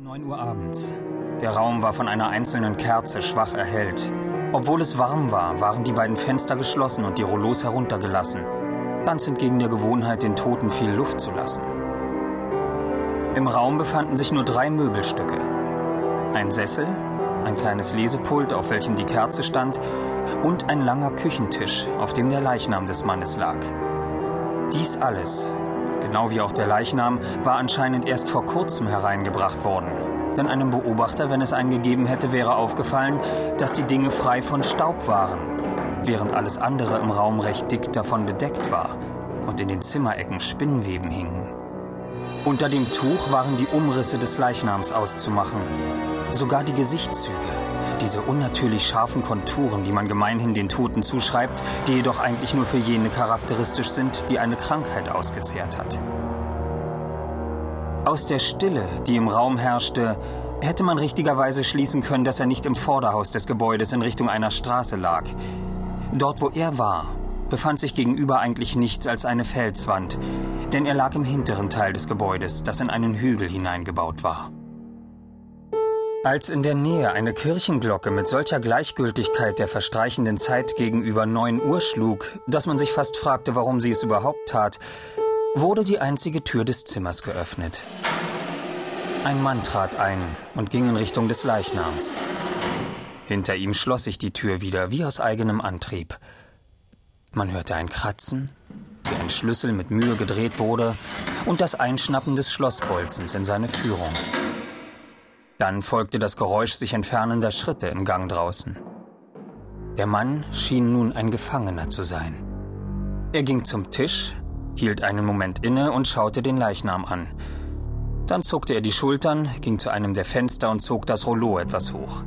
9 Uhr abends. Der Raum war von einer einzelnen Kerze schwach erhellt. Obwohl es warm war, waren die beiden Fenster geschlossen und die Rollos heruntergelassen. Ganz entgegen der Gewohnheit, den Toten viel Luft zu lassen. Im Raum befanden sich nur drei Möbelstücke. Ein Sessel, ein kleines Lesepult, auf welchem die Kerze stand, und ein langer Küchentisch, auf dem der Leichnam des Mannes lag. Dies alles genau wie auch der Leichnam, war anscheinend erst vor kurzem hereingebracht worden. Denn einem Beobachter, wenn es einen gegeben hätte, wäre aufgefallen, dass die Dinge frei von Staub waren, während alles andere im Raum recht dick davon bedeckt war und in den Zimmerecken Spinnweben hingen. Unter dem Tuch waren die Umrisse des Leichnams auszumachen, sogar die Gesichtszüge, diese unnatürlich scharfen Konturen, die man gemeinhin den Toten zuschreibt, die jedoch eigentlich nur für jene charakteristisch sind, die eine Krankheit ausgezehrt hat. Aus der Stille, die im Raum herrschte, hätte man richtigerweise schließen können, dass er nicht im Vorderhaus des Gebäudes in Richtung einer Straße lag. Dort, wo er war, befand sich gegenüber eigentlich nichts als eine Felswand, denn er lag im hinteren Teil des Gebäudes, das in einen Hügel hineingebaut war. Als in der Nähe eine Kirchenglocke mit solcher Gleichgültigkeit der verstreichenden Zeit gegenüber neun Uhr schlug, dass man sich fast fragte, warum sie es überhaupt tat, wurde die einzige Tür des Zimmers geöffnet. Ein Mann trat ein und ging in Richtung des Leichnams. Hinter ihm schloss sich die Tür wieder, wie aus eigenem Antrieb. Man hörte ein Kratzen, wie ein Schlüssel mit Mühe gedreht wurde, und das Einschnappen des Schlossbolzens in seine Führung. Dann folgte das Geräusch sich entfernender Schritte im Gang draußen. Der Mann schien nun ein Gefangener zu sein. Er ging zum Tisch, hielt einen Moment inne und schaute den Leichnam an. Dann zuckte er die Schultern, ging zu einem der Fenster und zog das Rollo etwas hoch.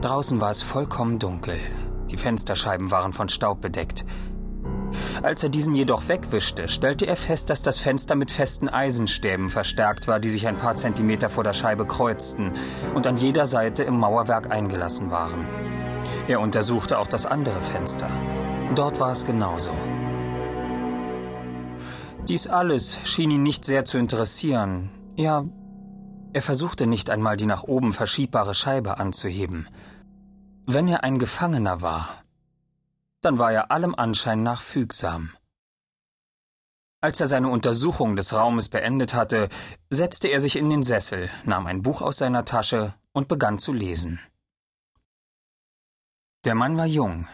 Draußen war es vollkommen dunkel. Die Fensterscheiben waren von Staub bedeckt. Als er diesen jedoch wegwischte, stellte er fest, dass das Fenster mit festen Eisenstäben verstärkt war, die sich ein paar Zentimeter vor der Scheibe kreuzten und an jeder Seite im Mauerwerk eingelassen waren. Er untersuchte auch das andere Fenster. Dort war es genauso. Dies alles schien ihn nicht sehr zu interessieren. Ja, er versuchte nicht einmal die nach oben verschiebbare Scheibe anzuheben. Wenn er ein Gefangener war, dann war er allem Anschein nach fügsam. Als er seine Untersuchung des Raumes beendet hatte, setzte er sich in den Sessel, nahm ein Buch aus seiner Tasche und begann zu lesen. Der Mann war jung,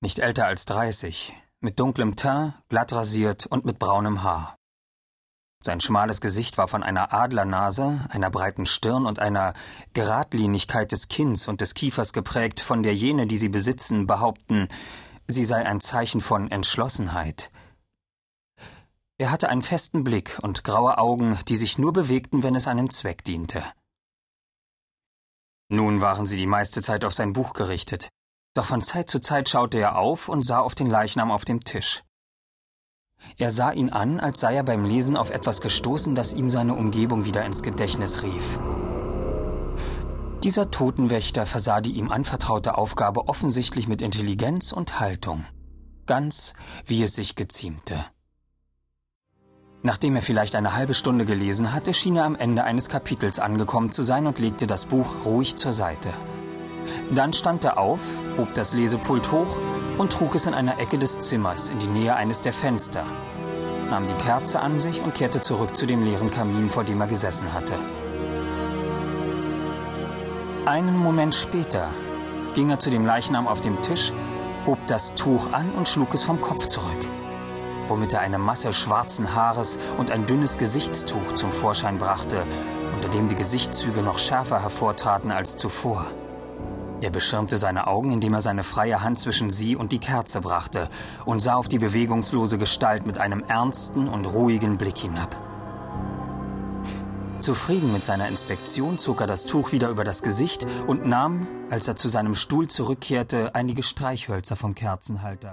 nicht älter als dreißig, mit dunklem Teint, glatt rasiert und mit braunem Haar. Sein schmales Gesicht war von einer Adlernase, einer breiten Stirn und einer Geradlinigkeit des Kinns und des Kiefers geprägt, von der jene, die sie besitzen, behaupten, sie sei ein Zeichen von Entschlossenheit. Er hatte einen festen Blick und graue Augen, die sich nur bewegten, wenn es einem Zweck diente. Nun waren sie die meiste Zeit auf sein Buch gerichtet, doch von Zeit zu Zeit schaute er auf und sah auf den Leichnam auf dem Tisch. Er sah ihn an, als sei er beim Lesen auf etwas gestoßen, das ihm seine Umgebung wieder ins Gedächtnis rief. Dieser Totenwächter versah die ihm anvertraute Aufgabe offensichtlich mit Intelligenz und Haltung, ganz wie es sich geziemte. Nachdem er vielleicht eine halbe Stunde gelesen hatte, schien er am Ende eines Kapitels angekommen zu sein und legte das Buch ruhig zur Seite. Dann stand er auf, hob das Lesepult hoch und trug es in einer Ecke des Zimmers in die Nähe eines der Fenster, nahm die Kerze an sich und kehrte zurück zu dem leeren Kamin, vor dem er gesessen hatte. Einen Moment später ging er zu dem Leichnam auf dem Tisch, hob das Tuch an und schlug es vom Kopf zurück, womit er eine Masse schwarzen Haares und ein dünnes Gesichtstuch zum Vorschein brachte, unter dem die Gesichtszüge noch schärfer hervortraten als zuvor. Er beschirmte seine Augen, indem er seine freie Hand zwischen sie und die Kerze brachte und sah auf die bewegungslose Gestalt mit einem ernsten und ruhigen Blick hinab. Zufrieden mit seiner Inspektion zog er das Tuch wieder über das Gesicht und nahm, als er zu seinem Stuhl zurückkehrte, einige Streichhölzer vom Kerzenhalter.